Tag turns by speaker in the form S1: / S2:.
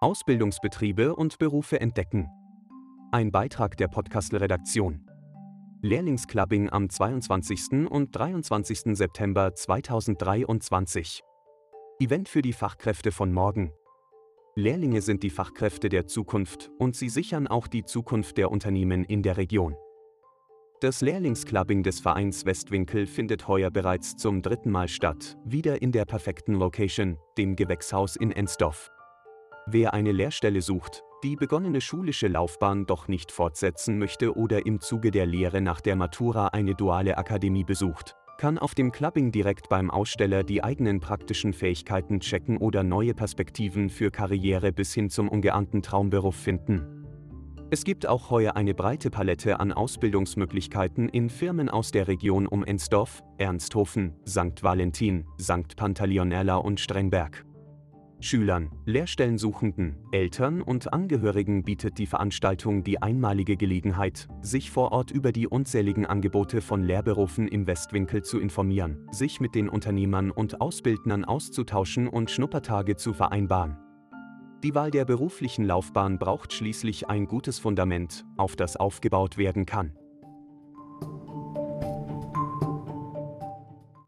S1: Ausbildungsbetriebe und Berufe entdecken. Ein Beitrag der Podcastle-Redaktion. Lehrlingsclubbing am 22. und 23. September 2023. Event für die Fachkräfte von morgen. Lehrlinge sind die Fachkräfte der Zukunft und sie sichern auch die Zukunft der Unternehmen in der Region. Das Lehrlingsclubbing des Vereins Westwinkel findet heuer bereits zum dritten Mal statt, wieder in der perfekten Location, dem Gewächshaus in Ensdorf. Wer eine Lehrstelle sucht, die begonnene schulische Laufbahn doch nicht fortsetzen möchte oder im Zuge der Lehre nach der Matura eine duale Akademie besucht, kann auf dem Clubbing direkt beim Aussteller die eigenen praktischen Fähigkeiten checken oder neue Perspektiven für Karriere bis hin zum ungeahnten Traumberuf finden. Es gibt auch heuer eine breite Palette an Ausbildungsmöglichkeiten in Firmen aus der Region um Ensdorf, Ernsthofen, St. Valentin, St. Pantaleonella und Strengberg. Schülern, Lehrstellensuchenden, Eltern und Angehörigen bietet die Veranstaltung die einmalige Gelegenheit, sich vor Ort über die unzähligen Angebote von Lehrberufen im Westwinkel zu informieren, sich mit den Unternehmern und Ausbildnern auszutauschen und Schnuppertage zu vereinbaren. Die Wahl der beruflichen Laufbahn braucht schließlich ein gutes Fundament, auf das aufgebaut werden kann.